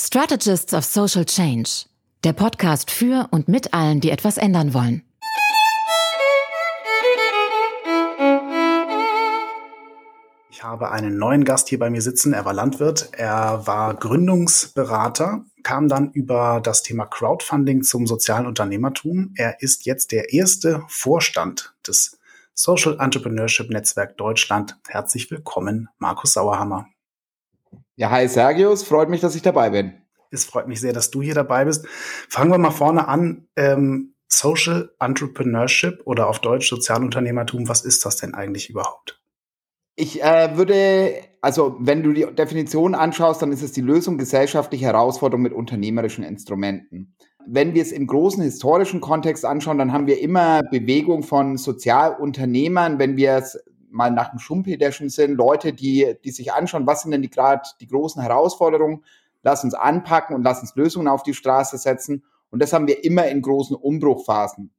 Strategists of Social Change, der Podcast für und mit allen, die etwas ändern wollen. Ich habe einen neuen Gast hier bei mir sitzen. Er war Landwirt, er war Gründungsberater, kam dann über das Thema Crowdfunding zum sozialen Unternehmertum. Er ist jetzt der erste Vorstand des Social Entrepreneurship Netzwerk Deutschland. Herzlich willkommen, Markus Sauerhammer. Ja, hi Sergius, freut mich, dass ich dabei bin. Es freut mich sehr, dass du hier dabei bist. Fangen wir mal vorne an. Ähm, Social Entrepreneurship oder auf Deutsch Sozialunternehmertum, was ist das denn eigentlich überhaupt? Ich äh, würde, also wenn du die Definition anschaust, dann ist es die Lösung gesellschaftlicher Herausforderungen mit unternehmerischen Instrumenten. Wenn wir es im großen historischen Kontext anschauen, dann haben wir immer Bewegung von Sozialunternehmern, wenn wir es mal nach dem Schumpeterschen sind, Leute, die, die sich anschauen, was sind denn die gerade die großen Herausforderungen, lass uns anpacken und lass uns Lösungen auf die Straße setzen. Und das haben wir immer in großen Umbruchphasen.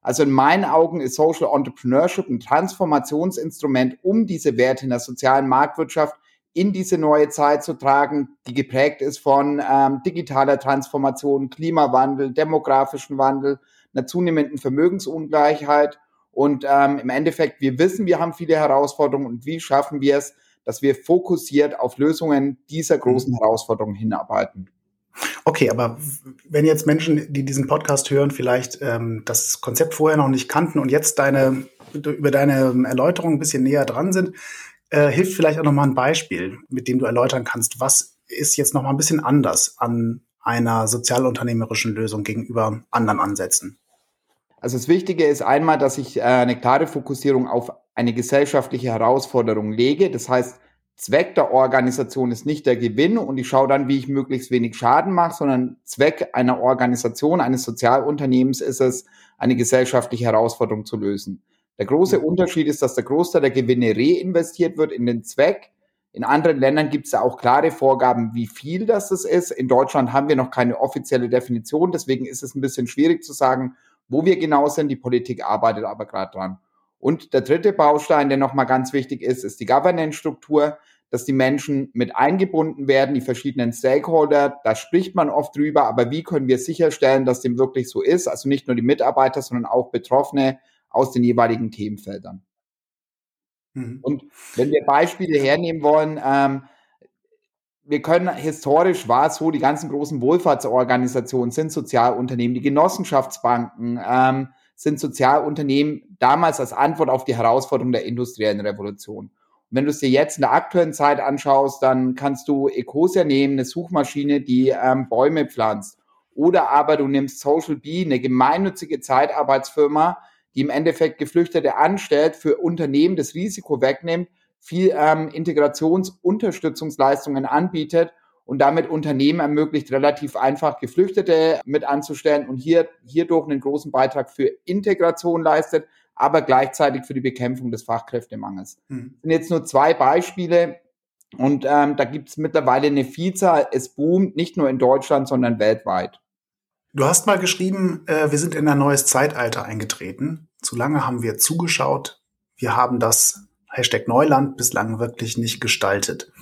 Also in meinen Augen ist Social Entrepreneurship ein Transformationsinstrument, um diese Werte in der sozialen Marktwirtschaft in diese neue Zeit zu tragen, die geprägt ist von ähm, digitaler Transformation, Klimawandel, demografischen Wandel, einer zunehmenden Vermögensungleichheit und ähm, im Endeffekt, wir wissen, wir haben viele Herausforderungen und wie schaffen wir es, dass wir fokussiert auf Lösungen dieser großen mhm. Herausforderungen hinarbeiten. Okay, aber wenn jetzt Menschen, die diesen Podcast hören, vielleicht ähm, das Konzept vorher noch nicht kannten und jetzt deine über deine Erläuterung ein bisschen näher dran sind, äh, hilft vielleicht auch noch mal ein Beispiel, mit dem du erläutern kannst, was ist jetzt noch mal ein bisschen anders an einer sozialunternehmerischen Lösung gegenüber anderen Ansätzen. Also das Wichtige ist einmal, dass ich äh, eine klare Fokussierung auf eine gesellschaftliche Herausforderung lege. Das heißt, Zweck der Organisation ist nicht der Gewinn und ich schaue dann, wie ich möglichst wenig Schaden mache, sondern Zweck einer Organisation, eines Sozialunternehmens ist es, eine gesellschaftliche Herausforderung zu lösen. Der große mhm. Unterschied ist, dass der Großteil der Gewinne reinvestiert wird in den Zweck. In anderen Ländern gibt es da auch klare Vorgaben, wie viel das ist. In Deutschland haben wir noch keine offizielle Definition, deswegen ist es ein bisschen schwierig zu sagen, wo wir genau sind. Die Politik arbeitet aber gerade dran. Und der dritte Baustein, der nochmal ganz wichtig ist, ist die Governance-Struktur, dass die Menschen mit eingebunden werden, die verschiedenen Stakeholder. Da spricht man oft drüber, aber wie können wir sicherstellen, dass dem wirklich so ist? Also nicht nur die Mitarbeiter, sondern auch Betroffene aus den jeweiligen Themenfeldern. Mhm. Und wenn wir Beispiele hernehmen wollen, ähm, wir können historisch war es so, die ganzen großen Wohlfahrtsorganisationen sind Sozialunternehmen, die Genossenschaftsbanken ähm, sind Sozialunternehmen damals als Antwort auf die Herausforderung der industriellen Revolution. Und wenn du es dir jetzt in der aktuellen Zeit anschaust, dann kannst du Ecosia nehmen, eine Suchmaschine, die ähm, Bäume pflanzt. Oder aber du nimmst Social Bee, eine gemeinnützige Zeitarbeitsfirma, die im Endeffekt Geflüchtete anstellt, für Unternehmen das Risiko wegnimmt, viel ähm, Integrationsunterstützungsleistungen anbietet und damit Unternehmen ermöglicht, relativ einfach Geflüchtete mit anzustellen und hier hierdurch einen großen Beitrag für Integration leistet, aber gleichzeitig für die Bekämpfung des Fachkräftemangels. Hm. Das sind jetzt nur zwei Beispiele und ähm, da gibt es mittlerweile eine Vielzahl. Es boomt nicht nur in Deutschland, sondern weltweit. Du hast mal geschrieben, äh, wir sind in ein neues Zeitalter eingetreten. Zu lange haben wir zugeschaut. Wir haben das Hashtag Neuland bislang wirklich nicht gestaltet.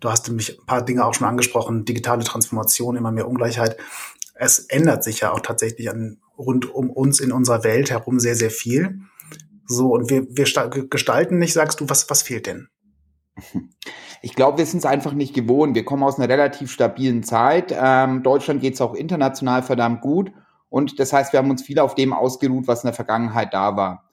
Du hast nämlich ein paar Dinge auch schon angesprochen, digitale Transformation, immer mehr Ungleichheit. Es ändert sich ja auch tatsächlich an, rund um uns in unserer Welt herum sehr, sehr viel. So, und wir, wir gestalten nicht, sagst du, was, was fehlt denn? Ich glaube, wir sind es einfach nicht gewohnt. Wir kommen aus einer relativ stabilen Zeit. Ähm, Deutschland geht es auch international verdammt gut. Und das heißt, wir haben uns viel auf dem ausgeruht, was in der Vergangenheit da war.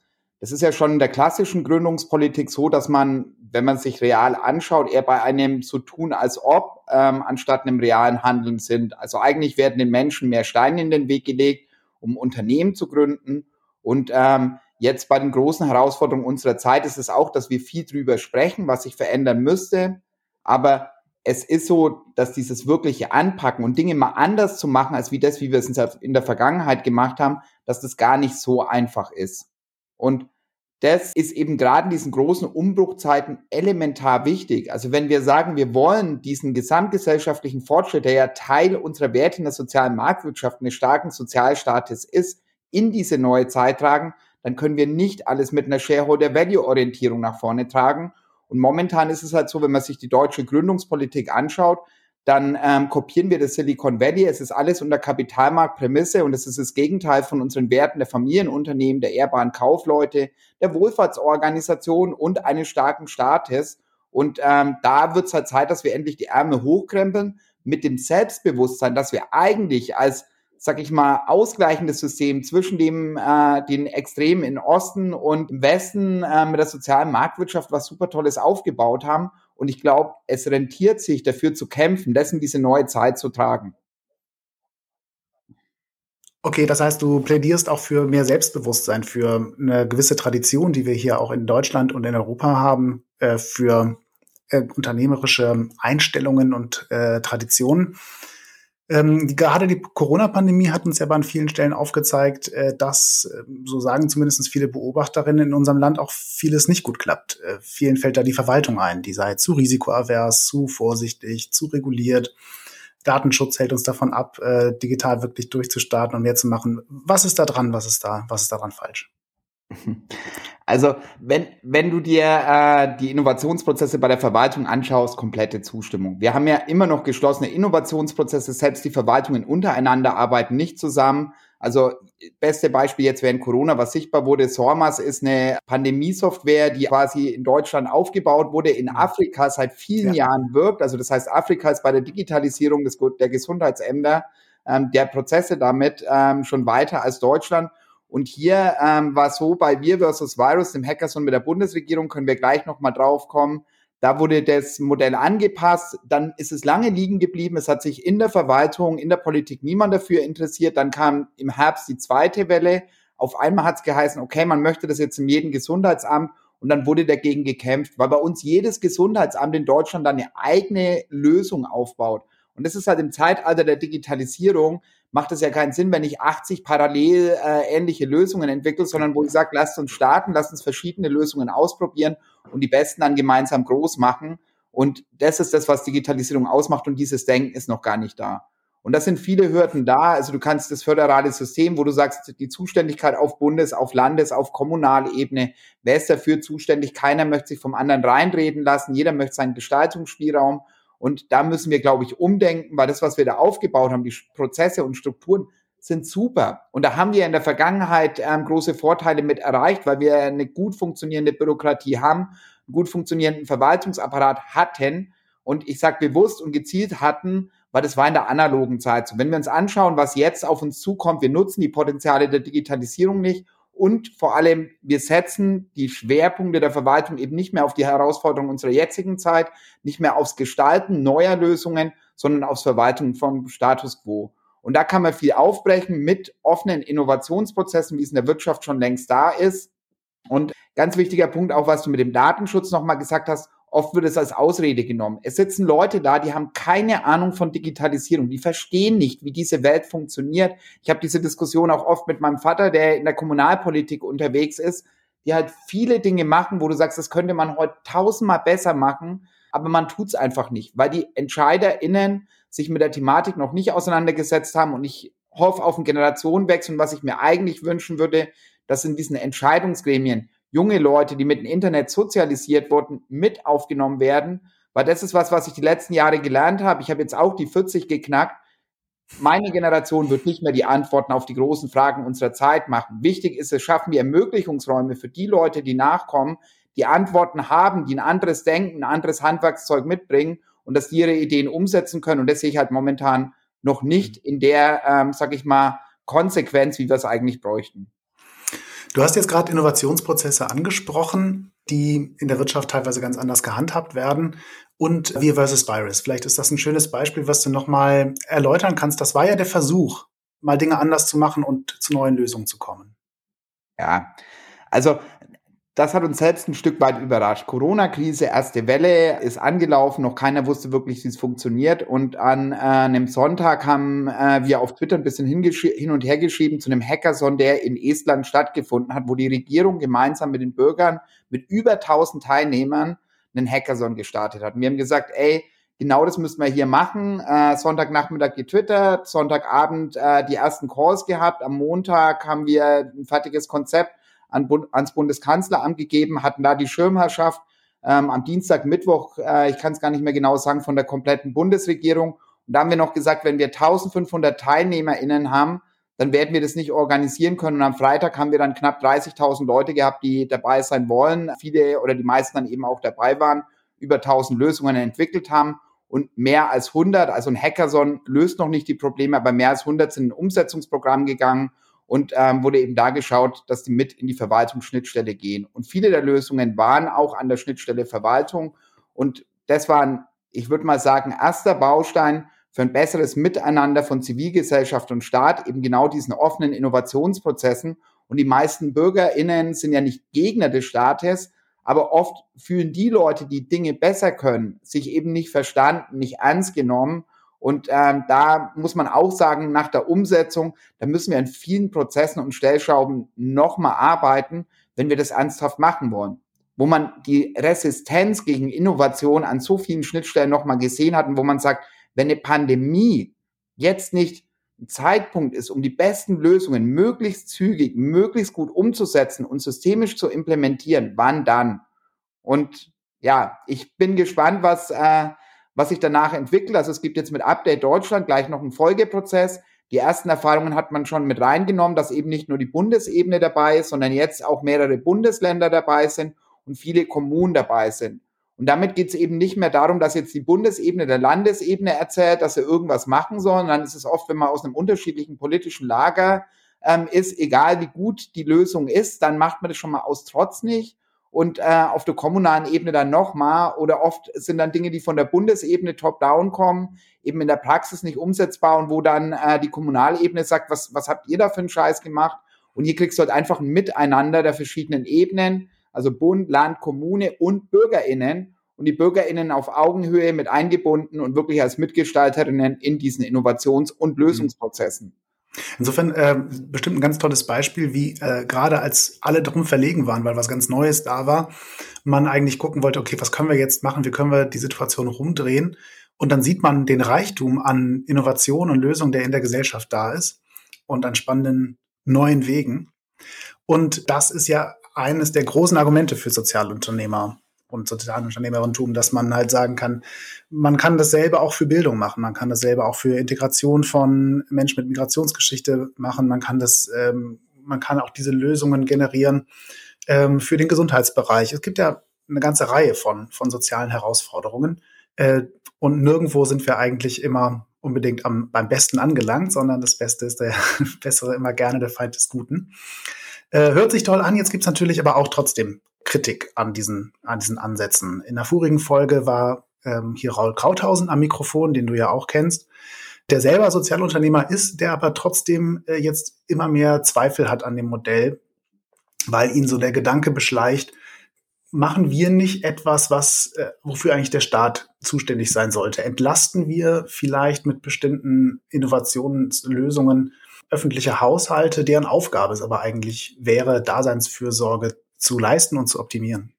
Es ist ja schon in der klassischen Gründungspolitik so, dass man, wenn man sich real anschaut, eher bei einem so tun als ob, ähm, anstatt einem realen Handeln sind. Also eigentlich werden den Menschen mehr Steine in den Weg gelegt, um Unternehmen zu gründen. Und ähm, jetzt bei den großen Herausforderungen unserer Zeit ist es auch, dass wir viel drüber sprechen, was sich verändern müsste. Aber es ist so, dass dieses wirkliche Anpacken und Dinge mal anders zu machen, als wie das, wie wir es in der Vergangenheit gemacht haben, dass das gar nicht so einfach ist. Und das ist eben gerade in diesen großen Umbruchzeiten elementar wichtig. Also wenn wir sagen, wir wollen diesen gesamtgesellschaftlichen Fortschritt, der ja Teil unserer Werte in der sozialen Marktwirtschaft, eines starken Sozialstaates ist, in diese neue Zeit tragen, dann können wir nicht alles mit einer Shareholder-Value-Orientierung nach vorne tragen. Und momentan ist es halt so, wenn man sich die deutsche Gründungspolitik anschaut, dann ähm, kopieren wir das Silicon Valley. Es ist alles unter Kapitalmarktprämisse und es ist das Gegenteil von unseren Werten der Familienunternehmen, der ehrbaren Kaufleute, der Wohlfahrtsorganisation und eines starken Staates. Und ähm, da wird es halt Zeit, dass wir endlich die Ärmel hochkrempeln mit dem Selbstbewusstsein, dass wir eigentlich als sag ich mal, ausgleichendes System zwischen dem, äh, den Extremen in Osten und im Westen äh, mit der sozialen Marktwirtschaft was super Tolles aufgebaut haben. Und ich glaube, es rentiert sich dafür zu kämpfen, dessen diese neue Zeit zu tragen. Okay, das heißt, du plädierst auch für mehr Selbstbewusstsein, für eine gewisse Tradition, die wir hier auch in Deutschland und in Europa haben, äh, für äh, unternehmerische Einstellungen und äh, Traditionen. Ähm, gerade die Corona-Pandemie hat uns ja an vielen Stellen aufgezeigt, äh, dass, äh, so sagen zumindest viele Beobachterinnen in unserem Land, auch vieles nicht gut klappt. Äh, vielen fällt da die Verwaltung ein, die sei zu risikoavers, zu vorsichtig, zu reguliert. Datenschutz hält uns davon ab, äh, digital wirklich durchzustarten und mehr zu machen. Was ist da dran? Was ist da, was ist daran falsch? Also wenn, wenn du dir äh, die Innovationsprozesse bei der Verwaltung anschaust, komplette Zustimmung. Wir haben ja immer noch geschlossene Innovationsprozesse, selbst die Verwaltungen untereinander arbeiten nicht zusammen. Also beste Beispiel jetzt während Corona, was sichtbar wurde, SORMAS ist eine Pandemie-Software, die quasi in Deutschland aufgebaut wurde, in mhm. Afrika seit vielen ja. Jahren wirkt. Also das heißt, Afrika ist bei der Digitalisierung des, der Gesundheitsämter ähm, der Prozesse damit ähm, schon weiter als Deutschland. Und hier ähm, war so bei Wir versus Virus, dem Hackathon mit der Bundesregierung, können wir gleich nochmal drauf kommen. Da wurde das Modell angepasst, dann ist es lange liegen geblieben. Es hat sich in der Verwaltung, in der Politik niemand dafür interessiert. Dann kam im Herbst die zweite Welle. Auf einmal hat es geheißen, okay, man möchte das jetzt in jedem Gesundheitsamt und dann wurde dagegen gekämpft, weil bei uns jedes Gesundheitsamt in Deutschland dann eine eigene Lösung aufbaut. Und das ist halt im Zeitalter der Digitalisierung, macht es ja keinen Sinn, wenn ich 80 parallel äh, ähnliche Lösungen entwickle, sondern wo ich sage, lasst uns starten, lasst uns verschiedene Lösungen ausprobieren und die besten dann gemeinsam groß machen. Und das ist das, was Digitalisierung ausmacht und dieses Denken ist noch gar nicht da. Und das sind viele Hürden da. Also du kannst das föderale System, wo du sagst, die Zuständigkeit auf Bundes-, auf Landes-, auf Kommunalebene, wer ist dafür zuständig? Keiner möchte sich vom anderen reinreden lassen. Jeder möchte seinen Gestaltungsspielraum. Und da müssen wir, glaube ich, umdenken, weil das, was wir da aufgebaut haben, die Prozesse und Strukturen, sind super. Und da haben wir in der Vergangenheit ähm, große Vorteile mit erreicht, weil wir eine gut funktionierende Bürokratie haben, einen gut funktionierenden Verwaltungsapparat hatten. Und ich sage bewusst und gezielt hatten, weil das war in der analogen Zeit so. Wenn wir uns anschauen, was jetzt auf uns zukommt, wir nutzen die Potenziale der Digitalisierung nicht und vor allem, wir setzen die Schwerpunkte der Verwaltung eben nicht mehr auf die Herausforderungen unserer jetzigen Zeit, nicht mehr aufs Gestalten neuer Lösungen, sondern aufs Verwalten von Status quo. Und da kann man viel aufbrechen mit offenen Innovationsprozessen, wie es in der Wirtschaft schon längst da ist. Und ganz wichtiger Punkt auch, was du mit dem Datenschutz nochmal gesagt hast, Oft wird es als Ausrede genommen. Es sitzen Leute da, die haben keine Ahnung von Digitalisierung, die verstehen nicht, wie diese Welt funktioniert. Ich habe diese Diskussion auch oft mit meinem Vater, der in der Kommunalpolitik unterwegs ist, die halt viele Dinge machen, wo du sagst, das könnte man heute tausendmal besser machen, aber man tut es einfach nicht, weil die EntscheiderInnen sich mit der Thematik noch nicht auseinandergesetzt haben und ich hoffe auf einen Generationenwechsel und was ich mir eigentlich wünschen würde, dass in diesen Entscheidungsgremien junge Leute, die mit dem Internet sozialisiert wurden, mit aufgenommen werden. Weil das ist was, was ich die letzten Jahre gelernt habe. Ich habe jetzt auch die 40 geknackt. Meine Generation wird nicht mehr die Antworten auf die großen Fragen unserer Zeit machen. Wichtig ist es, schaffen wir Ermöglichungsräume für die Leute, die nachkommen, die Antworten haben, die ein anderes Denken, ein anderes Handwerkszeug mitbringen und dass die ihre Ideen umsetzen können. Und das sehe ich halt momentan noch nicht in der, ähm, sag ich mal, Konsequenz, wie wir es eigentlich bräuchten. Du hast jetzt gerade Innovationsprozesse angesprochen, die in der Wirtschaft teilweise ganz anders gehandhabt werden. Und Wir versus Virus. Vielleicht ist das ein schönes Beispiel, was du nochmal erläutern kannst. Das war ja der Versuch, mal Dinge anders zu machen und zu neuen Lösungen zu kommen. Ja, also das hat uns selbst ein Stück weit überrascht. Corona-Krise, erste Welle ist angelaufen, noch keiner wusste wirklich, wie es funktioniert. Und an äh, einem Sonntag haben äh, wir auf Twitter ein bisschen hin und her geschrieben zu einem Hackathon, der in Estland stattgefunden hat, wo die Regierung gemeinsam mit den Bürgern mit über 1000 Teilnehmern einen Hackathon gestartet hat. Und wir haben gesagt, ey, genau das müssen wir hier machen. Äh, Sonntagnachmittag getwittert, Sonntagabend äh, die ersten Calls gehabt. Am Montag haben wir ein fertiges Konzept an, ans Bundeskanzleramt gegeben, hatten da die Schirmherrschaft ähm, am Dienstag, Mittwoch, äh, ich kann es gar nicht mehr genau sagen, von der kompletten Bundesregierung. Und da haben wir noch gesagt, wenn wir 1500 TeilnehmerInnen haben, dann werden wir das nicht organisieren können. Und am Freitag haben wir dann knapp 30.000 Leute gehabt, die dabei sein wollen. Viele oder die meisten dann eben auch dabei waren, über 1000 Lösungen entwickelt haben und mehr als 100, also ein Hackathon löst noch nicht die Probleme, aber mehr als 100 sind in ein Umsetzungsprogramm gegangen und ähm, wurde eben da geschaut, dass die mit in die Verwaltungsschnittstelle gehen. Und viele der Lösungen waren auch an der Schnittstelle Verwaltung und das war ein, ich würde mal sagen, erster Baustein für ein besseres Miteinander von Zivilgesellschaft und Staat, eben genau diesen offenen Innovationsprozessen. Und die meisten BürgerInnen sind ja nicht Gegner des Staates, aber oft fühlen die Leute, die Dinge besser können, sich eben nicht verstanden, nicht ernst genommen. Und ähm, da muss man auch sagen, nach der Umsetzung, da müssen wir an vielen Prozessen und Stellschrauben nochmal arbeiten, wenn wir das ernsthaft machen wollen. Wo man die Resistenz gegen Innovation an so vielen Schnittstellen nochmal gesehen hat und wo man sagt, wenn eine Pandemie jetzt nicht ein Zeitpunkt ist, um die besten Lösungen möglichst zügig, möglichst gut umzusetzen und systemisch zu implementieren, wann dann? Und ja, ich bin gespannt, was, äh, was sich danach entwickelt. Also es gibt jetzt mit Update Deutschland gleich noch einen Folgeprozess. Die ersten Erfahrungen hat man schon mit reingenommen, dass eben nicht nur die Bundesebene dabei ist, sondern jetzt auch mehrere Bundesländer dabei sind und viele Kommunen dabei sind. Und damit geht es eben nicht mehr darum, dass jetzt die Bundesebene der Landesebene erzählt, dass sie irgendwas machen sollen. es ist oft, wenn man aus einem unterschiedlichen politischen Lager ähm, ist, egal wie gut die Lösung ist, dann macht man das schon mal aus Trotz nicht. Und äh, auf der kommunalen Ebene dann nochmal. Oder oft sind dann Dinge, die von der Bundesebene top-down kommen, eben in der Praxis nicht umsetzbar und wo dann äh, die Kommunalebene sagt, was, was habt ihr da für einen Scheiß gemacht? Und hier kriegst du halt einfach ein Miteinander der verschiedenen Ebenen also Bund, Land, Kommune und BürgerInnen und die BürgerInnen auf Augenhöhe mit eingebunden und wirklich als Mitgestalterinnen in diesen Innovations- und Lösungsprozessen. Insofern äh, bestimmt ein ganz tolles Beispiel, wie äh, gerade als alle drum verlegen waren, weil was ganz Neues da war, man eigentlich gucken wollte, okay, was können wir jetzt machen, wie können wir die Situation rumdrehen? Und dann sieht man den Reichtum an Innovation und Lösungen, der in der Gesellschaft da ist und an spannenden neuen Wegen. Und das ist ja eines der großen Argumente für Sozialunternehmer und Sozialunternehmerentum, dass man halt sagen kann, man kann dasselbe auch für Bildung machen, man kann dasselbe auch für Integration von Menschen mit Migrationsgeschichte machen, man kann das, ähm, man kann auch diese Lösungen generieren ähm, für den Gesundheitsbereich. Es gibt ja eine ganze Reihe von, von sozialen Herausforderungen äh, und nirgendwo sind wir eigentlich immer unbedingt am, beim Besten angelangt, sondern das Beste ist der Bessere immer gerne der Feind des Guten. Äh, hört sich toll an, jetzt gibt's natürlich aber auch trotzdem Kritik an diesen, an diesen Ansätzen. In der vorigen Folge war ähm, hier Raul Krauthausen am Mikrofon, den du ja auch kennst, der selber Sozialunternehmer ist, der aber trotzdem äh, jetzt immer mehr Zweifel hat an dem Modell, weil ihn so der Gedanke beschleicht, machen wir nicht etwas, was äh, wofür eigentlich der Staat zuständig sein sollte? Entlasten wir vielleicht mit bestimmten Innovationslösungen öffentliche Haushalte, deren Aufgabe es aber eigentlich wäre, Daseinsfürsorge zu leisten und zu optimieren.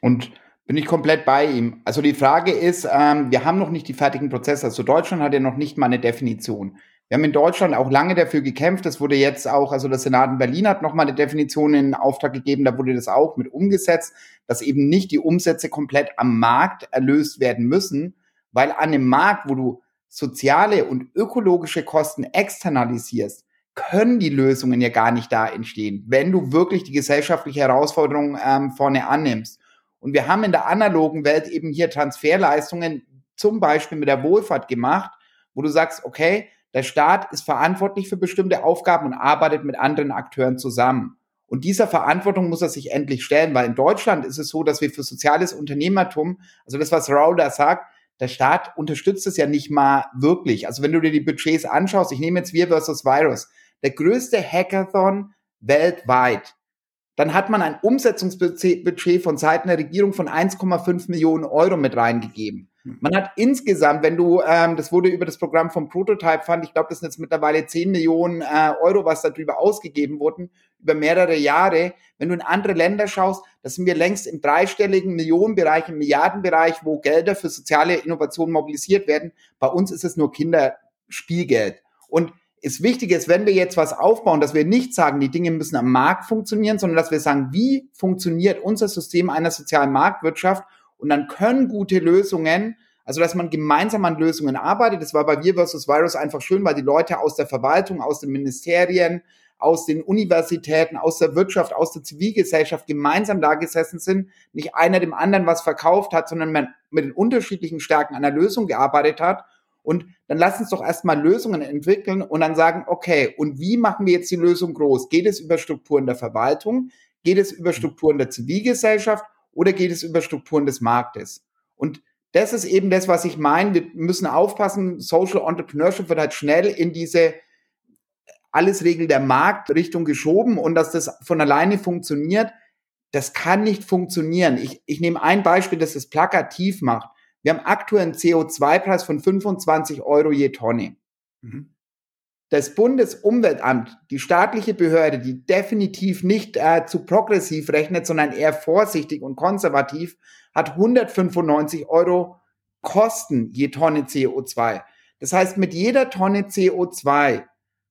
Und bin ich komplett bei ihm. Also die Frage ist, ähm, wir haben noch nicht die fertigen Prozesse. Also Deutschland hat ja noch nicht mal eine Definition. Wir haben in Deutschland auch lange dafür gekämpft. Das wurde jetzt auch, also der Senat in Berlin hat nochmal eine Definition in Auftrag gegeben. Da wurde das auch mit umgesetzt, dass eben nicht die Umsätze komplett am Markt erlöst werden müssen, weil an einem Markt, wo du soziale und ökologische Kosten externalisierst, können die Lösungen ja gar nicht da entstehen, wenn du wirklich die gesellschaftliche Herausforderung ähm, vorne annimmst. Und wir haben in der analogen Welt eben hier Transferleistungen zum Beispiel mit der Wohlfahrt gemacht, wo du sagst, okay, der Staat ist verantwortlich für bestimmte Aufgaben und arbeitet mit anderen Akteuren zusammen. Und dieser Verantwortung muss er sich endlich stellen, weil in Deutschland ist es so, dass wir für soziales Unternehmertum, also das, was Raul da sagt, der Staat unterstützt es ja nicht mal wirklich. Also wenn du dir die Budgets anschaust, ich nehme jetzt Wir versus Virus, der größte Hackathon weltweit, dann hat man ein Umsetzungsbudget von Seiten der Regierung von 1,5 Millionen Euro mit reingegeben. Hm. Man hat insgesamt, wenn du, ähm, das wurde über das Programm vom Prototype Fund, ich glaube, das sind jetzt mittlerweile 10 Millionen äh, Euro, was darüber ausgegeben wurden, über mehrere Jahre. Wenn du in andere Länder schaust, da sind wir längst im dreistelligen Millionenbereich, im Milliardenbereich, wo Gelder für soziale Innovationen mobilisiert werden. Bei uns ist es nur Kinderspielgeld. Und ist wichtig ist, wenn wir jetzt was aufbauen, dass wir nicht sagen, die Dinge müssen am Markt funktionieren, sondern dass wir sagen, wie funktioniert unser System einer sozialen Marktwirtschaft und dann können gute Lösungen, also dass man gemeinsam an Lösungen arbeitet. Das war bei Wir versus Virus einfach schön, weil die Leute aus der Verwaltung, aus den Ministerien, aus den Universitäten, aus der Wirtschaft, aus der Zivilgesellschaft gemeinsam da gesessen sind, nicht einer dem anderen was verkauft hat, sondern man mit den unterschiedlichen Stärken der Lösung gearbeitet hat. Und dann lass uns doch erstmal Lösungen entwickeln und dann sagen, okay, und wie machen wir jetzt die Lösung groß? Geht es über Strukturen der Verwaltung? Geht es über Strukturen der Zivilgesellschaft? Oder geht es über Strukturen des Marktes? Und das ist eben das, was ich meine. Wir müssen aufpassen. Social Entrepreneurship wird halt schnell in diese alles regelt der Markt Richtung geschoben und dass das von alleine funktioniert. Das kann nicht funktionieren. Ich, ich nehme ein Beispiel, das es plakativ macht. Wir haben aktuell einen CO2-Preis von 25 Euro je Tonne. Mhm. Das Bundesumweltamt, die staatliche Behörde, die definitiv nicht äh, zu progressiv rechnet, sondern eher vorsichtig und konservativ, hat 195 Euro Kosten je Tonne CO2. Das heißt, mit jeder Tonne CO2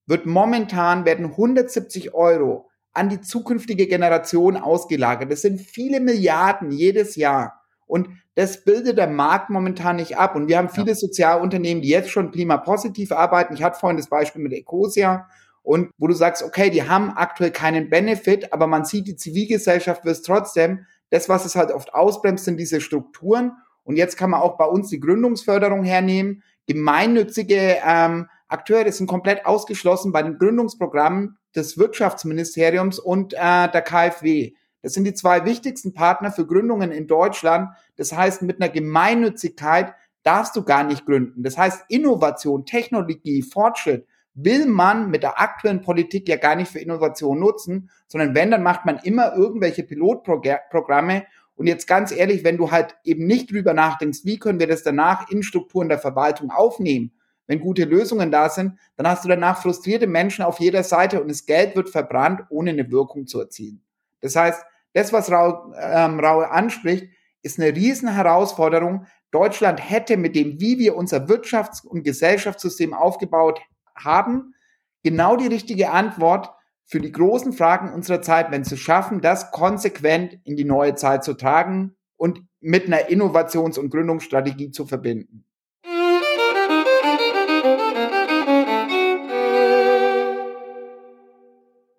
wird momentan werden 170 Euro an die zukünftige Generation ausgelagert. Das sind viele Milliarden jedes Jahr. Und das bildet der Markt momentan nicht ab. Und wir haben viele ja. Sozialunternehmen, die jetzt schon klimapositiv arbeiten. Ich hatte vorhin das Beispiel mit Ecosia. Und wo du sagst, okay, die haben aktuell keinen Benefit, aber man sieht, die Zivilgesellschaft wird trotzdem. Das, was es halt oft ausbremst, sind diese Strukturen. Und jetzt kann man auch bei uns die Gründungsförderung hernehmen. Gemeinnützige ähm, Akteure sind komplett ausgeschlossen bei den Gründungsprogrammen des Wirtschaftsministeriums und äh, der KfW. Das sind die zwei wichtigsten Partner für Gründungen in Deutschland. Das heißt, mit einer Gemeinnützigkeit darfst du gar nicht gründen. Das heißt, Innovation, Technologie, Fortschritt will man mit der aktuellen Politik ja gar nicht für Innovation nutzen, sondern wenn, dann macht man immer irgendwelche Pilotprogramme. Und jetzt ganz ehrlich, wenn du halt eben nicht drüber nachdenkst, wie können wir das danach in Strukturen der Verwaltung aufnehmen, wenn gute Lösungen da sind, dann hast du danach frustrierte Menschen auf jeder Seite und das Geld wird verbrannt, ohne eine Wirkung zu erzielen. Das heißt, das, was Raul, ähm, Raul anspricht, ist eine riesen Herausforderung. Deutschland hätte mit dem, wie wir unser Wirtschafts- und Gesellschaftssystem aufgebaut haben, genau die richtige Antwort für die großen Fragen unserer Zeit, wenn sie schaffen, das konsequent in die neue Zeit zu tragen und mit einer Innovations- und Gründungsstrategie zu verbinden.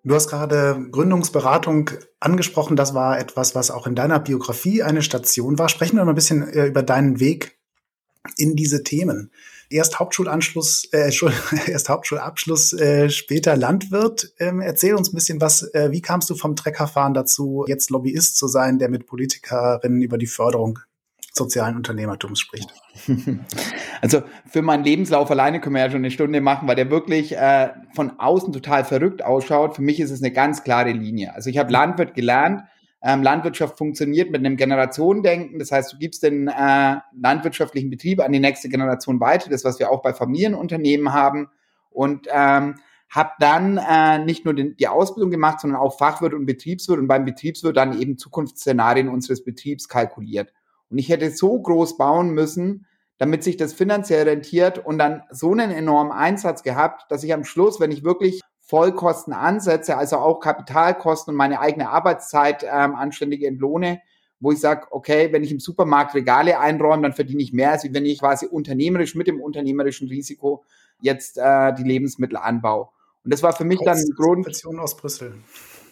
Du hast gerade Gründungsberatung angesprochen. Das war etwas, was auch in deiner Biografie eine Station war. Sprechen wir mal ein bisschen äh, über deinen Weg in diese Themen. Erst Hauptschulanschluss, äh, erst Hauptschulabschluss, äh, später Landwirt. Ähm, erzähl uns ein bisschen was. Äh, wie kamst du vom Treckerfahren dazu, jetzt Lobbyist zu sein, der mit Politikerinnen über die Förderung sozialen Unternehmertums spricht. Also für meinen Lebenslauf alleine können wir ja schon eine Stunde machen, weil der wirklich äh, von außen total verrückt ausschaut. Für mich ist es eine ganz klare Linie. Also ich habe Landwirt gelernt. Ähm, Landwirtschaft funktioniert mit einem Generationendenken. Das heißt, du gibst den äh, landwirtschaftlichen Betrieb an die nächste Generation weiter. Das, was wir auch bei Familienunternehmen haben. Und ähm, habe dann äh, nicht nur den, die Ausbildung gemacht, sondern auch Fachwirt und Betriebswirt und beim Betriebswirt dann eben Zukunftsszenarien unseres Betriebs kalkuliert. Und ich hätte so groß bauen müssen, damit sich das finanziell rentiert und dann so einen enormen Einsatz gehabt, dass ich am Schluss, wenn ich wirklich Vollkosten ansetze, also auch Kapitalkosten und meine eigene Arbeitszeit ähm, anständig entlohne, wo ich sage, okay, wenn ich im Supermarkt Regale einräume, dann verdiene ich mehr, als wenn ich quasi unternehmerisch mit dem unternehmerischen Risiko jetzt äh, die Lebensmittel anbaue. Und das war für mich dann ein Grund. aus Brüssel.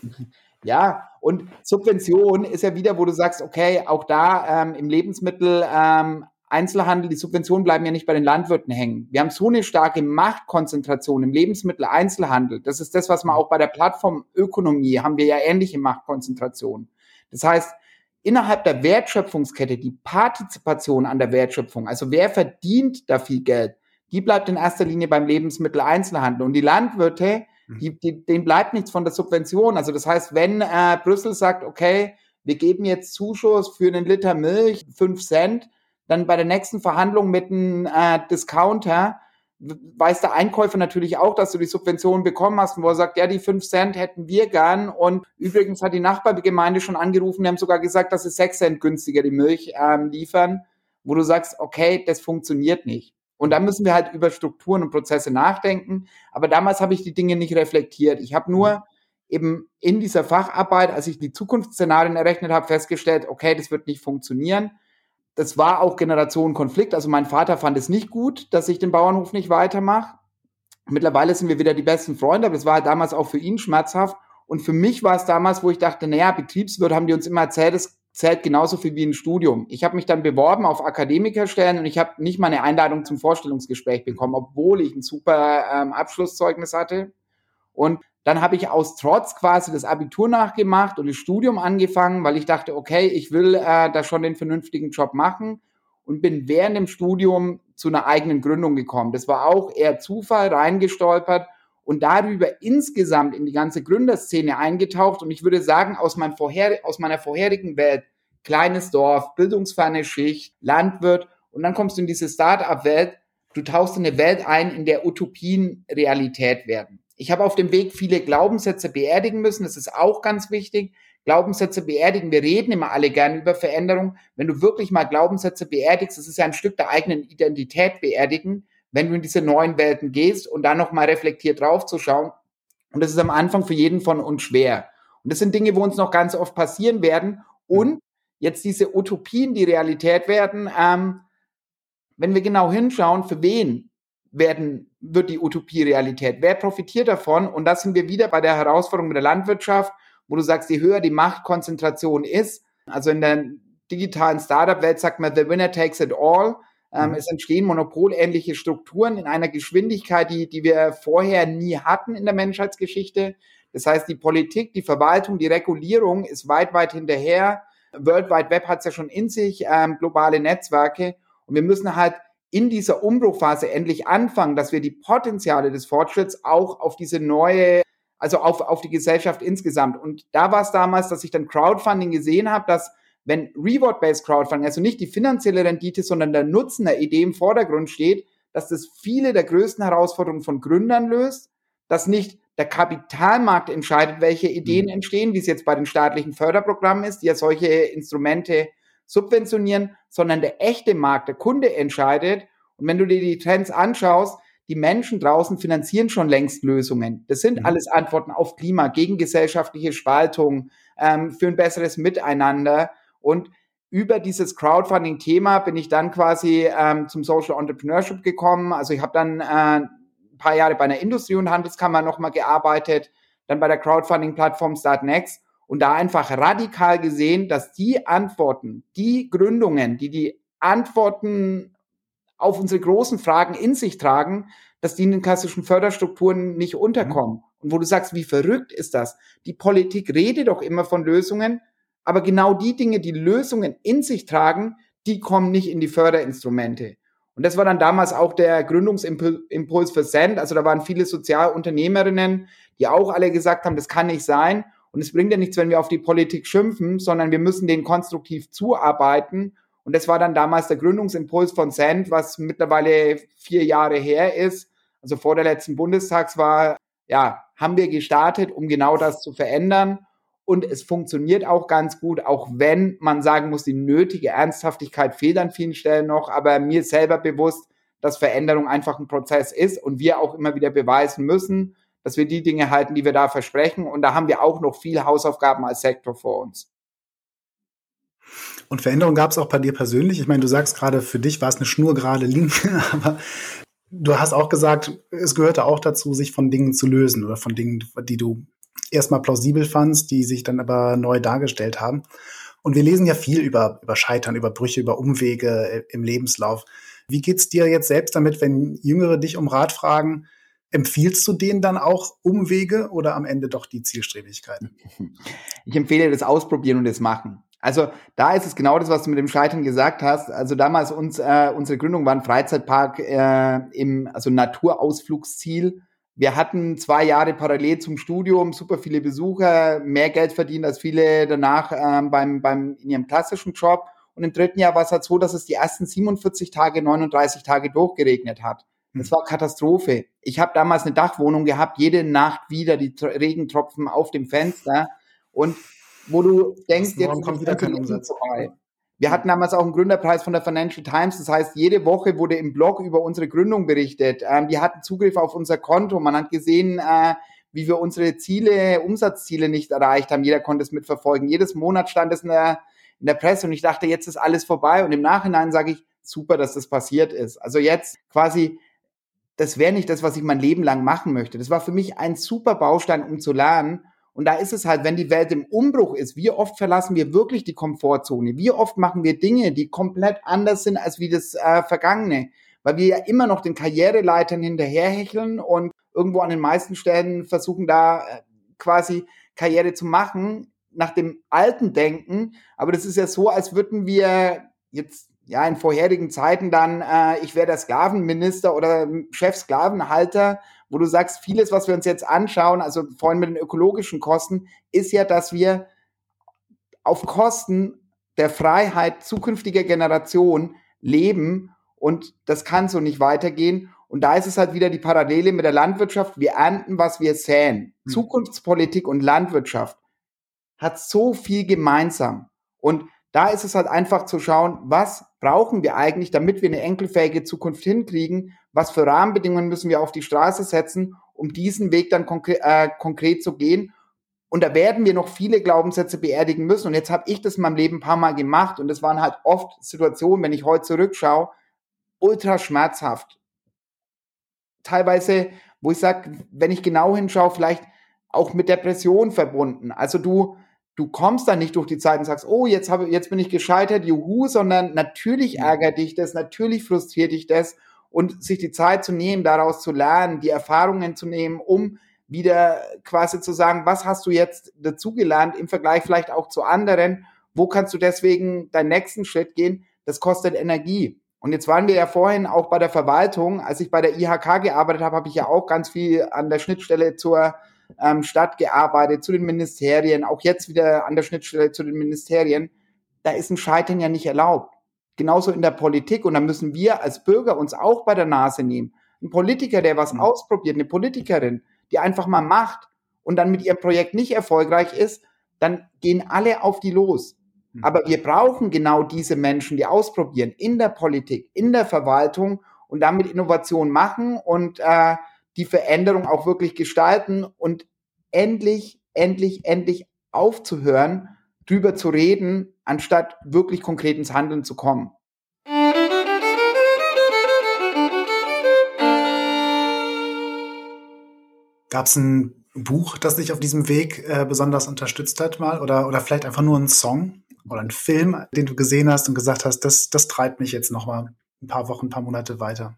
Ja, und Subvention ist ja wieder, wo du sagst, okay, auch da ähm, im Lebensmittel ähm, Einzelhandel, die Subventionen bleiben ja nicht bei den Landwirten hängen. Wir haben so eine starke Machtkonzentration im Lebensmittel-Einzelhandel. Das ist das, was man auch bei der Plattformökonomie haben wir ja ähnliche Machtkonzentration. Das heißt, innerhalb der Wertschöpfungskette, die Partizipation an der Wertschöpfung, also wer verdient da viel Geld, die bleibt in erster Linie beim Lebensmittel-Einzelhandel. Und die Landwirte. Die, die, denen bleibt nichts von der Subvention. Also das heißt, wenn äh, Brüssel sagt, okay, wir geben jetzt Zuschuss für einen Liter Milch, fünf Cent, dann bei der nächsten Verhandlung mit einem äh, Discounter weiß der Einkäufer natürlich auch, dass du die Subvention bekommen hast, wo er sagt, ja, die fünf Cent hätten wir gern. Und übrigens hat die Nachbargemeinde schon angerufen, die haben sogar gesagt, dass sie sechs Cent günstiger die Milch ähm, liefern, wo du sagst, okay, das funktioniert nicht. Und da müssen wir halt über Strukturen und Prozesse nachdenken. Aber damals habe ich die Dinge nicht reflektiert. Ich habe nur eben in dieser Facharbeit, als ich die Zukunftsszenarien errechnet habe, festgestellt, okay, das wird nicht funktionieren. Das war auch Generationenkonflikt. Also mein Vater fand es nicht gut, dass ich den Bauernhof nicht weitermache. Mittlerweile sind wir wieder die besten Freunde, aber es war halt damals auch für ihn schmerzhaft. Und für mich war es damals, wo ich dachte, naja, Betriebswirt haben die uns immer erzählt, es zählt genauso viel wie ein Studium. Ich habe mich dann beworben auf Akademikerstellen und ich habe nicht mal eine Einladung zum Vorstellungsgespräch bekommen, obwohl ich ein super ähm, Abschlusszeugnis hatte. Und dann habe ich aus Trotz quasi das Abitur nachgemacht und das Studium angefangen, weil ich dachte, okay, ich will äh, da schon den vernünftigen Job machen und bin während dem Studium zu einer eigenen Gründung gekommen. Das war auch eher Zufall, reingestolpert und darüber insgesamt in die ganze Gründerszene eingetaucht. Und ich würde sagen, aus, meinem vorher, aus meiner vorherigen Welt, kleines Dorf, bildungsferne Schicht, Landwirt, und dann kommst du in diese Start-up-Welt, du tauchst in eine Welt ein, in der Utopien Realität werden. Ich habe auf dem Weg viele Glaubenssätze beerdigen müssen, das ist auch ganz wichtig. Glaubenssätze beerdigen. Wir reden immer alle gerne über Veränderung. Wenn du wirklich mal Glaubenssätze beerdigst, das ist ja ein Stück der eigenen Identität beerdigen, wenn du in diese neuen Welten gehst und dann nochmal reflektiert draufzuschauen. Und das ist am Anfang für jeden von uns schwer. Und das sind Dinge, wo uns noch ganz oft passieren werden. Und jetzt diese Utopien, die Realität werden, ähm, wenn wir genau hinschauen, für wen werden, wird die Utopie Realität? Wer profitiert davon? Und das sind wir wieder bei der Herausforderung mit der Landwirtschaft, wo du sagst, je höher die Machtkonzentration ist, also in der digitalen Startup-Welt sagt man, the winner takes it all. Ähm, mhm. Es entstehen monopolähnliche Strukturen in einer Geschwindigkeit, die, die wir vorher nie hatten in der Menschheitsgeschichte. Das heißt, die Politik, die Verwaltung, die Regulierung ist weit, weit hinterher. World Wide Web hat es ja schon in sich, ähm, globale Netzwerke. Und wir müssen halt in dieser Umbruchphase endlich anfangen, dass wir die Potenziale des Fortschritts auch auf diese neue, also auf, auf die Gesellschaft insgesamt. Und da war es damals, dass ich dann Crowdfunding gesehen habe, dass wenn Reward-Based Crowdfunding, also nicht die finanzielle Rendite, sondern der Nutzen der Idee im Vordergrund steht, dass das viele der größten Herausforderungen von Gründern löst, dass nicht der Kapitalmarkt entscheidet, welche Ideen mhm. entstehen, wie es jetzt bei den staatlichen Förderprogrammen ist, die ja solche Instrumente subventionieren, sondern der echte Markt, der Kunde entscheidet. Und wenn du dir die Trends anschaust, die Menschen draußen finanzieren schon längst Lösungen. Das sind mhm. alles Antworten auf Klima, gegen gesellschaftliche Spaltung, ähm, für ein besseres Miteinander. Und über dieses Crowdfunding-Thema bin ich dann quasi ähm, zum Social Entrepreneurship gekommen. Also ich habe dann äh, ein paar Jahre bei einer Industrie- und Handelskammer nochmal gearbeitet, dann bei der Crowdfunding-Plattform Startnext und da einfach radikal gesehen, dass die Antworten, die Gründungen, die die Antworten auf unsere großen Fragen in sich tragen, dass die in den klassischen Förderstrukturen nicht unterkommen. Mhm. Und wo du sagst, wie verrückt ist das? Die Politik redet doch immer von Lösungen, aber genau die Dinge, die Lösungen in sich tragen, die kommen nicht in die Förderinstrumente. Und das war dann damals auch der Gründungsimpuls für Send. Also da waren viele Sozialunternehmerinnen, die auch alle gesagt haben, das kann nicht sein. Und es bringt ja nichts, wenn wir auf die Politik schimpfen, sondern wir müssen denen konstruktiv zuarbeiten. Und das war dann damals der Gründungsimpuls von Send, was mittlerweile vier Jahre her ist. Also vor der letzten Bundestagswahl, ja, haben wir gestartet, um genau das zu verändern und es funktioniert auch ganz gut, auch wenn man sagen muss, die nötige Ernsthaftigkeit fehlt an vielen Stellen noch, aber mir selber bewusst, dass Veränderung einfach ein Prozess ist und wir auch immer wieder beweisen müssen, dass wir die Dinge halten, die wir da versprechen und da haben wir auch noch viel Hausaufgaben als Sektor vor uns. Und Veränderung gab es auch bei dir persönlich. Ich meine, du sagst gerade, für dich war es eine schnurgerade Linie, aber du hast auch gesagt, es gehörte auch dazu, sich von Dingen zu lösen oder von Dingen, die du erstmal plausibel fandst, die sich dann aber neu dargestellt haben. Und wir lesen ja viel über, über Scheitern, über Brüche, über Umwege im Lebenslauf. Wie geht's dir jetzt selbst damit, wenn Jüngere dich um Rat fragen? Empfiehlst du denen dann auch Umwege oder am Ende doch die Zielstrebigkeit? Ich empfehle das Ausprobieren und das Machen. Also da ist es genau das, was du mit dem Scheitern gesagt hast. Also damals uns, äh, unsere Gründung war ein Freizeitpark äh, im also Naturausflugsziel wir hatten zwei Jahre parallel zum Studium super viele Besucher, mehr Geld verdient als viele danach ähm, beim, beim, in ihrem klassischen Job. Und im dritten Jahr war es halt so, dass es die ersten 47 Tage, 39 Tage durchgeregnet hat. Das war Katastrophe. Ich habe damals eine Dachwohnung gehabt, jede Nacht wieder die Regentropfen auf dem Fenster. Und wo du denkst, jetzt kommt wieder kein Umsatz vorbei. Wir hatten damals auch einen Gründerpreis von der Financial Times. Das heißt, jede Woche wurde im Blog über unsere Gründung berichtet. Ähm, die hatten Zugriff auf unser Konto. Man hat gesehen, äh, wie wir unsere Ziele, Umsatzziele nicht erreicht haben. Jeder konnte es mitverfolgen. Jedes Monat stand es in der, in der Presse und ich dachte, jetzt ist alles vorbei. Und im Nachhinein sage ich, super, dass das passiert ist. Also jetzt quasi, das wäre nicht das, was ich mein Leben lang machen möchte. Das war für mich ein super Baustein, um zu lernen. Und da ist es halt, wenn die Welt im Umbruch ist, wie oft verlassen wir wirklich die Komfortzone? Wie oft machen wir Dinge, die komplett anders sind als wie das äh, Vergangene? Weil wir ja immer noch den Karriereleitern hinterherhecheln und irgendwo an den meisten Stellen versuchen da äh, quasi Karriere zu machen nach dem alten Denken. Aber das ist ja so, als würden wir jetzt ja in vorherigen Zeiten dann, äh, ich wäre der Sklavenminister oder Chefsklavenhalter wo du sagst, vieles, was wir uns jetzt anschauen, also vorhin mit den ökologischen Kosten, ist ja, dass wir auf Kosten der Freiheit zukünftiger Generationen leben und das kann so nicht weitergehen. Und da ist es halt wieder die Parallele mit der Landwirtschaft. Wir ernten, was wir säen. Hm. Zukunftspolitik und Landwirtschaft hat so viel gemeinsam. Und da ist es halt einfach zu schauen, was brauchen wir eigentlich, damit wir eine enkelfähige Zukunft hinkriegen? Was für Rahmenbedingungen müssen wir auf die Straße setzen, um diesen Weg dann konkre äh, konkret zu gehen? Und da werden wir noch viele Glaubenssätze beerdigen müssen. Und jetzt habe ich das in meinem Leben ein paar Mal gemacht. Und das waren halt oft Situationen, wenn ich heute zurückschaue, ultra schmerzhaft. Teilweise, wo ich sage, wenn ich genau hinschaue, vielleicht auch mit Depression verbunden. Also du, du kommst dann nicht durch die Zeit und sagst, oh, jetzt habe, jetzt bin ich gescheitert, juhu, sondern natürlich ärgert dich das, natürlich frustriert dich das und sich die Zeit zu nehmen, daraus zu lernen, die Erfahrungen zu nehmen, um wieder quasi zu sagen, was hast du jetzt dazugelernt im Vergleich vielleicht auch zu anderen? Wo kannst du deswegen deinen nächsten Schritt gehen? Das kostet Energie. Und jetzt waren wir ja vorhin auch bei der Verwaltung. Als ich bei der IHK gearbeitet habe, habe ich ja auch ganz viel an der Schnittstelle zur ähm, Stadt gearbeitet, zu den Ministerien, auch jetzt wieder an der Schnittstelle zu den Ministerien, da ist ein Scheitern ja nicht erlaubt. Genauso in der Politik. Und da müssen wir als Bürger uns auch bei der Nase nehmen. Ein Politiker, der was mhm. ausprobiert, eine Politikerin, die einfach mal macht und dann mit ihrem Projekt nicht erfolgreich ist, dann gehen alle auf die los. Mhm. Aber wir brauchen genau diese Menschen, die ausprobieren in der Politik, in der Verwaltung und damit Innovation machen und äh, die Veränderung auch wirklich gestalten und endlich, endlich, endlich aufzuhören, drüber zu reden, anstatt wirklich konkret ins Handeln zu kommen. Gab es ein Buch, das dich auf diesem Weg äh, besonders unterstützt hat mal? Oder, oder vielleicht einfach nur ein Song oder ein Film, den du gesehen hast und gesagt hast, das, das treibt mich jetzt noch mal ein paar Wochen, ein paar Monate weiter?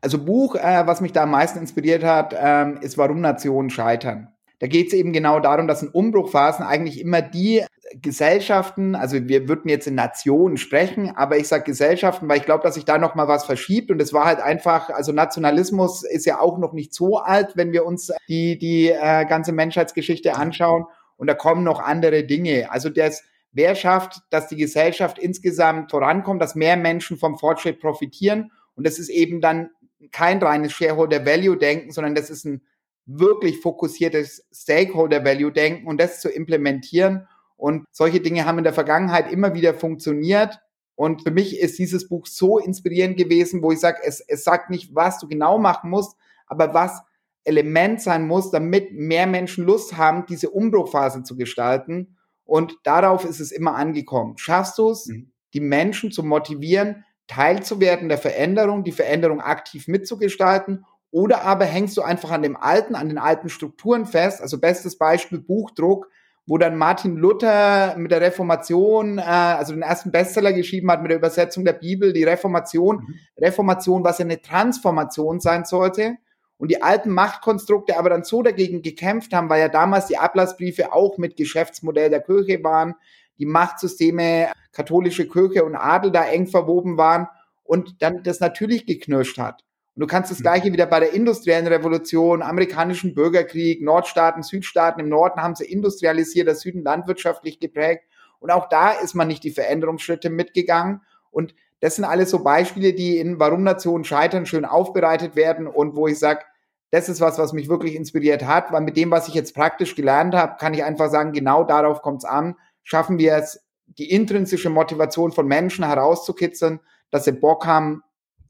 Also Buch, äh, was mich da am meisten inspiriert hat, ähm, ist Warum Nationen scheitern. Da geht es eben genau darum, dass in Umbruchphasen eigentlich immer die Gesellschaften, also wir würden jetzt in Nationen sprechen, aber ich sage Gesellschaften, weil ich glaube, dass sich da noch mal was verschiebt und es war halt einfach, also Nationalismus ist ja auch noch nicht so alt, wenn wir uns die die äh, ganze Menschheitsgeschichte anschauen und da kommen noch andere Dinge. Also das Wer schafft, dass die Gesellschaft insgesamt vorankommt, dass mehr Menschen vom Fortschritt profitieren und das ist eben dann kein reines Shareholder-Value-Denken, sondern das ist ein wirklich fokussiertes Stakeholder-Value-Denken und das zu implementieren. Und solche Dinge haben in der Vergangenheit immer wieder funktioniert. Und für mich ist dieses Buch so inspirierend gewesen, wo ich sage, es, es sagt nicht, was du genau machen musst, aber was Element sein muss, damit mehr Menschen Lust haben, diese Umbruchphase zu gestalten. Und darauf ist es immer angekommen. Schaffst du es, mhm. die Menschen zu motivieren, teilzuwerden der Veränderung, die Veränderung aktiv mitzugestalten oder aber hängst du einfach an dem alten, an den alten Strukturen fest. Also bestes Beispiel Buchdruck, wo dann Martin Luther mit der Reformation, äh, also den ersten Bestseller geschrieben hat mit der Übersetzung der Bibel, die Reformation. Mhm. Reformation, was ja eine Transformation sein sollte. Und die alten Machtkonstrukte aber dann so dagegen gekämpft haben, weil ja damals die Ablassbriefe auch mit Geschäftsmodell der Kirche waren, die Machtsysteme, katholische Kirche und Adel da eng verwoben waren und dann das natürlich geknirscht hat. Und du kannst das mhm. gleiche wieder bei der industriellen Revolution, amerikanischen Bürgerkrieg, Nordstaaten, Südstaaten. Im Norden haben sie industrialisiert, der Süden landwirtschaftlich geprägt. Und auch da ist man nicht die Veränderungsschritte mitgegangen. Und das sind alles so Beispiele, die in Warum Nationen scheitern schön aufbereitet werden und wo ich sage, das ist was, was mich wirklich inspiriert hat, weil mit dem, was ich jetzt praktisch gelernt habe, kann ich einfach sagen, genau darauf kommt es an schaffen wir es, die intrinsische Motivation von Menschen herauszukitzeln, dass sie Bock haben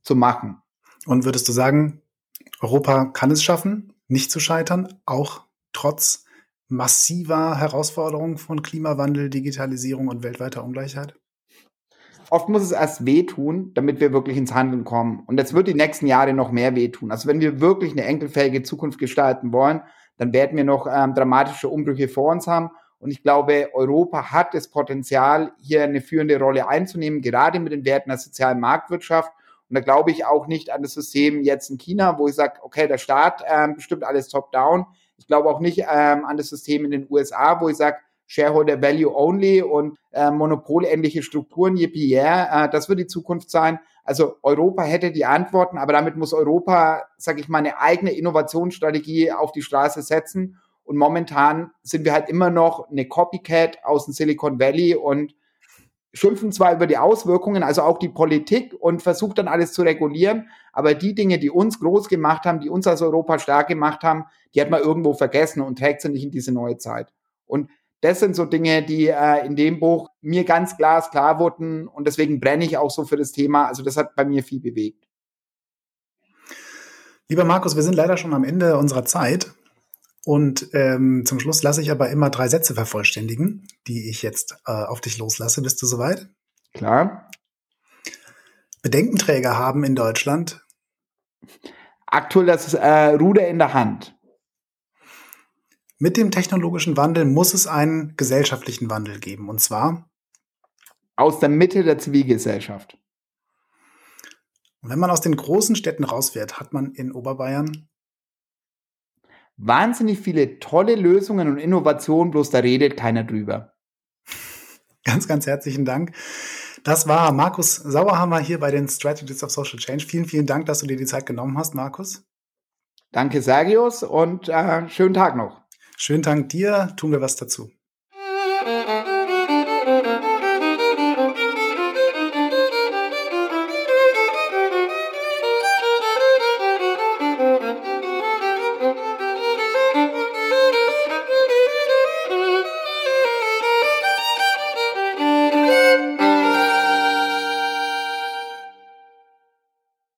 zu machen. Und würdest du sagen, Europa kann es schaffen, nicht zu scheitern, auch trotz massiver Herausforderungen von Klimawandel, Digitalisierung und weltweiter Ungleichheit? Oft muss es erst wehtun, damit wir wirklich ins Handeln kommen. Und es wird die nächsten Jahre noch mehr wehtun. Also wenn wir wirklich eine enkelfähige Zukunft gestalten wollen, dann werden wir noch ähm, dramatische Umbrüche vor uns haben. Und ich glaube, Europa hat das Potenzial, hier eine führende Rolle einzunehmen, gerade mit den Werten der sozialen Marktwirtschaft. Und da glaube ich auch nicht an das System jetzt in China, wo ich sage, okay, der Staat ähm, bestimmt alles top-down. Ich glaube auch nicht ähm, an das System in den USA, wo ich sage, Shareholder Value Only und äh, monopolähnliche Strukturen, yippie yeah, äh, das wird die Zukunft sein. Also Europa hätte die Antworten, aber damit muss Europa, sage ich mal, eine eigene Innovationsstrategie auf die Straße setzen. Und momentan sind wir halt immer noch eine Copycat aus dem Silicon Valley und schimpfen zwar über die Auswirkungen, also auch die Politik und versucht dann alles zu regulieren, aber die Dinge, die uns groß gemacht haben, die uns als Europa stark gemacht haben, die hat man irgendwo vergessen und trägt sie nicht in diese neue Zeit. Und das sind so Dinge, die äh, in dem Buch mir ganz glasklar wurden und deswegen brenne ich auch so für das Thema. Also das hat bei mir viel bewegt. Lieber Markus, wir sind leider schon am Ende unserer Zeit. Und ähm, zum Schluss lasse ich aber immer drei Sätze vervollständigen, die ich jetzt äh, auf dich loslasse. Bist du soweit? Klar. Bedenkenträger haben in Deutschland aktuell das äh, Ruder in der Hand. Mit dem technologischen Wandel muss es einen gesellschaftlichen Wandel geben, und zwar aus der Mitte der Zivilgesellschaft. Und wenn man aus den großen Städten rausfährt, hat man in Oberbayern wahnsinnig viele tolle Lösungen und Innovationen, bloß da redet keiner drüber. Ganz, ganz herzlichen Dank. Das war Markus Sauerhammer hier bei den Strategies of Social Change. Vielen, vielen Dank, dass du dir die Zeit genommen hast, Markus. Danke, Sergius, und äh, schönen Tag noch. Schönen Dank dir, tun wir was dazu.